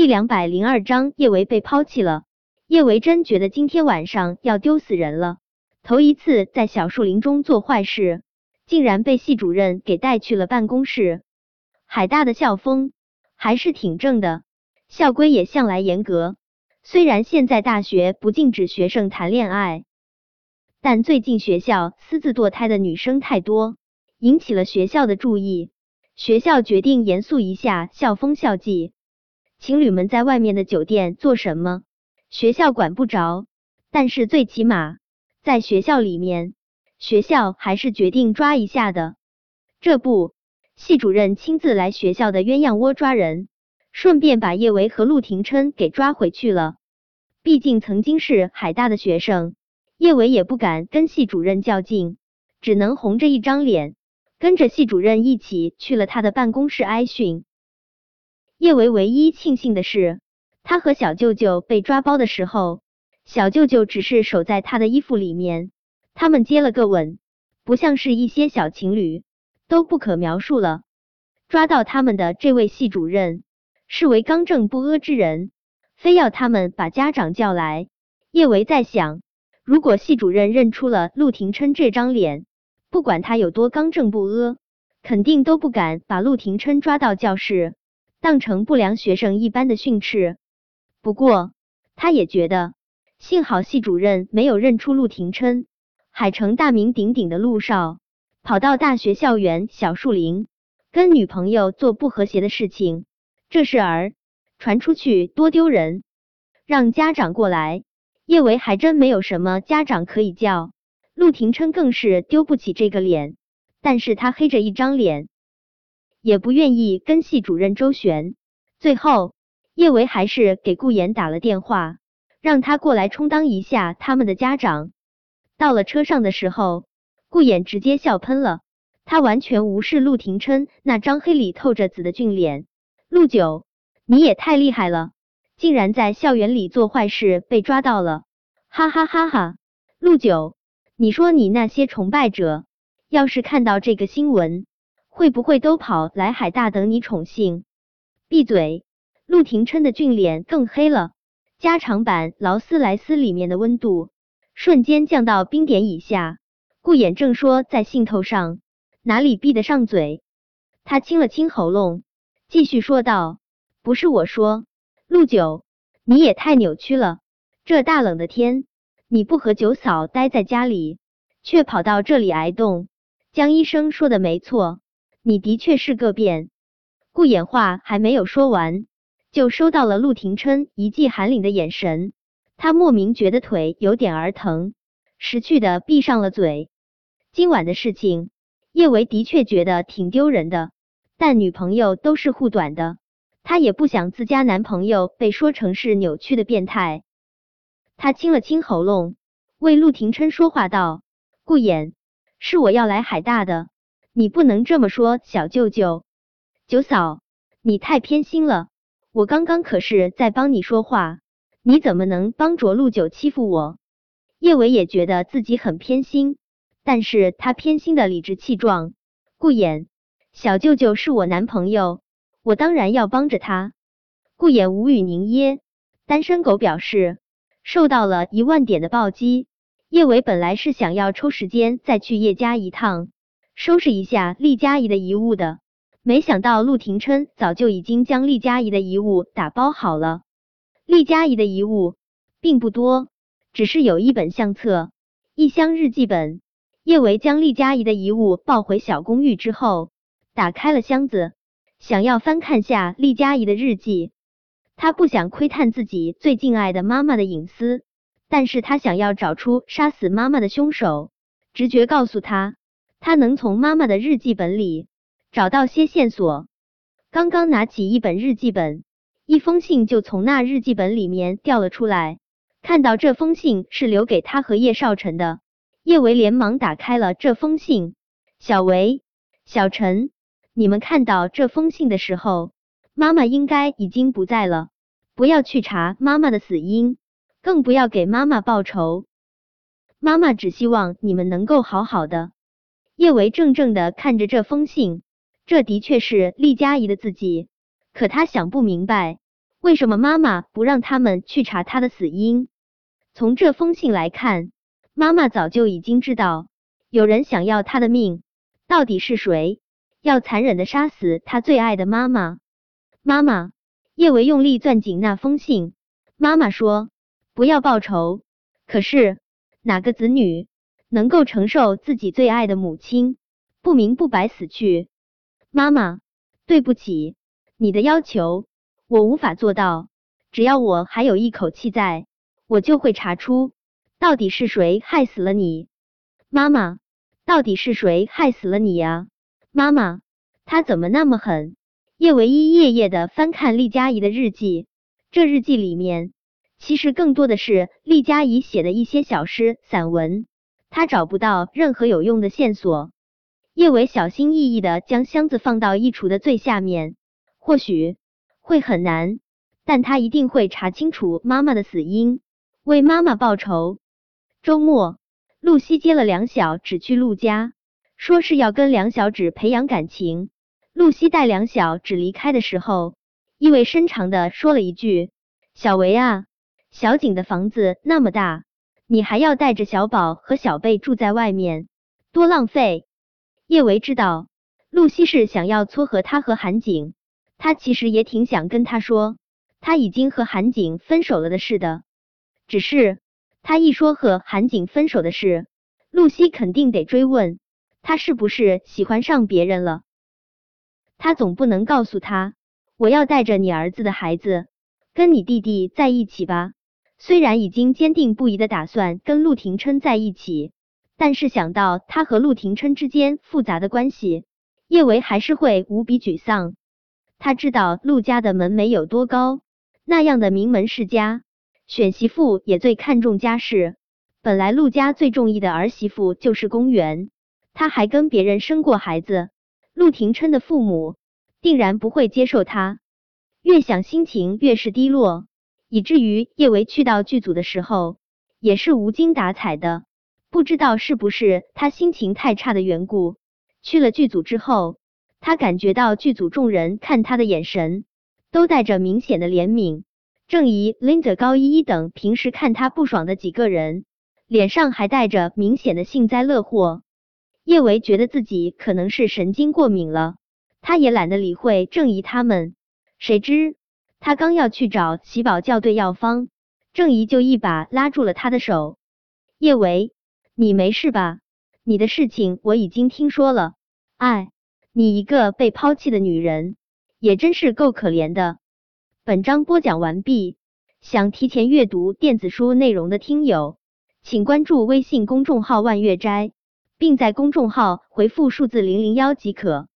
第两百零二章，叶维被抛弃了。叶维真觉得今天晚上要丢死人了。头一次在小树林中做坏事，竟然被系主任给带去了办公室。海大的校风还是挺正的，校规也向来严格。虽然现在大学不禁止学生谈恋爱，但最近学校私自堕胎的女生太多，引起了学校的注意。学校决定严肃一下校风校纪。情侣们在外面的酒店做什么，学校管不着。但是最起码在学校里面，学校还是决定抓一下的。这不，系主任亲自来学校的鸳鸯窝抓人，顺便把叶维和陆廷琛给抓回去了。毕竟曾经是海大的学生，叶维也不敢跟系主任较劲，只能红着一张脸。跟着系主任一起去了他的办公室挨训。叶维唯一庆幸的是，他和小舅舅被抓包的时候，小舅舅只是守在他的衣服里面，他们接了个吻，不像是一些小情侣，都不可描述了。抓到他们的这位系主任是为刚正不阿之人，非要他们把家长叫来。叶维在想，如果系主任认出了陆廷琛这张脸。不管他有多刚正不阿，肯定都不敢把陆廷琛抓到教室，当成不良学生一般的训斥。不过，他也觉得幸好系主任没有认出陆廷琛，海城大名鼎鼎的陆少，跑到大学校园小树林跟女朋友做不和谐的事情，这事儿传出去多丢人。让家长过来，叶维还真没有什么家长可以叫。陆廷琛更是丢不起这个脸，但是他黑着一张脸，也不愿意跟系主任周旋。最后，叶维还是给顾妍打了电话，让他过来充当一下他们的家长。到了车上的时候，顾妍直接笑喷了，他完全无视陆廷琛那张黑里透着紫的俊脸。陆九，你也太厉害了，竟然在校园里做坏事被抓到了，哈哈哈哈！陆九。你说你那些崇拜者，要是看到这个新闻，会不会都跑来海大等你宠幸？闭嘴！陆廷琛的俊脸更黑了，加长版劳斯莱斯里面的温度瞬间降到冰点以下。顾衍正说在兴头上，哪里闭得上嘴？他清了清喉咙，继续说道：“不是我说，陆九，你也太扭曲了，这大冷的天。”你不和九嫂待在家里，却跑到这里挨冻。江医生说的没错，你的确是个变。顾衍话还没有说完，就收到了陆廷琛一记寒凛的眼神。他莫名觉得腿有点儿疼，识趣的闭上了嘴。今晚的事情，叶维的确觉得挺丢人的，但女朋友都是护短的，他也不想自家男朋友被说成是扭曲的变态。他清了清喉咙，为陆廷琛说话道：“顾衍，是我要来海大的，你不能这么说。小舅舅，九嫂，你太偏心了。我刚刚可是在帮你说话，你怎么能帮着陆九欺负我？”叶伟也觉得自己很偏心，但是他偏心的理直气壮。顾衍，小舅舅是我男朋友，我当然要帮着他。顾衍无语凝噎，单身狗表示。受到了一万点的暴击，叶伟本来是想要抽时间再去叶家一趟，收拾一下厉佳怡的遗物的，没想到陆廷琛早就已经将厉佳怡的遗物打包好了。厉佳怡的遗物并不多，只是有一本相册，一箱日记本。叶维将厉佳怡的遗物抱回小公寓之后，打开了箱子，想要翻看下厉佳怡的日记。他不想窥探自己最敬爱的妈妈的隐私，但是他想要找出杀死妈妈的凶手。直觉告诉他，他能从妈妈的日记本里找到些线索。刚刚拿起一本日记本，一封信就从那日记本里面掉了出来。看到这封信是留给他和叶少晨的，叶维连忙打开了这封信。小维、小陈，你们看到这封信的时候。妈妈应该已经不在了，不要去查妈妈的死因，更不要给妈妈报仇。妈妈只希望你们能够好好的。叶维怔怔的看着这封信，这的确是厉佳怡的字迹，可他想不明白，为什么妈妈不让他们去查他的死因？从这封信来看，妈妈早就已经知道有人想要他的命。到底是谁要残忍的杀死他最爱的妈妈？妈妈，叶维用力攥紧那封信。妈妈说：“不要报仇。”可是哪个子女能够承受自己最爱的母亲不明不白死去？妈妈，对不起，你的要求我无法做到。只要我还有一口气在，我就会查出到底是谁害死了你。妈妈，到底是谁害死了你呀？妈妈，他怎么那么狠？叶唯一夜夜的翻看厉佳怡的日记，这日记里面。其实更多的是厉佳怡写的一些小诗散文，他找不到任何有用的线索。叶伟小心翼翼的将箱子放到衣橱的最下面，或许会很难，但他一定会查清楚妈妈的死因，为妈妈报仇。周末，露西接了梁小芷去陆家，说是要跟梁小芷培养感情。露西带梁小芷离开的时候，意味深长的说了一句：“小维啊。”小景的房子那么大，你还要带着小宝和小贝住在外面，多浪费。叶维知道露西是想要撮合他和韩景，他其实也挺想跟他说他已经和韩景分手了的事的，只是他一说和韩景分手的事，露西肯定得追问他是不是喜欢上别人了。他总不能告诉他我要带着你儿子的孩子跟你弟弟在一起吧。虽然已经坚定不移的打算跟陆廷琛在一起，但是想到他和陆廷琛之间复杂的关系，叶维还是会无比沮丧。他知道陆家的门楣有多高，那样的名门世家，选媳妇也最看重家世。本来陆家最中意的儿媳妇就是公园，他还跟别人生过孩子，陆廷琛的父母定然不会接受他。越想心情越是低落。以至于叶维去到剧组的时候也是无精打采的，不知道是不是他心情太差的缘故。去了剧组之后，他感觉到剧组众人看他的眼神都带着明显的怜悯。郑怡、Linda、高依依等平时看他不爽的几个人，脸上还带着明显的幸灾乐祸。叶维觉得自己可能是神经过敏了，他也懒得理会郑怡他们，谁知。他刚要去找喜宝校对药方，郑怡就一把拉住了他的手。叶维，你没事吧？你的事情我已经听说了。哎，你一个被抛弃的女人，也真是够可怜的。本章播讲完毕。想提前阅读电子书内容的听友，请关注微信公众号万月斋，并在公众号回复数字零零幺即可。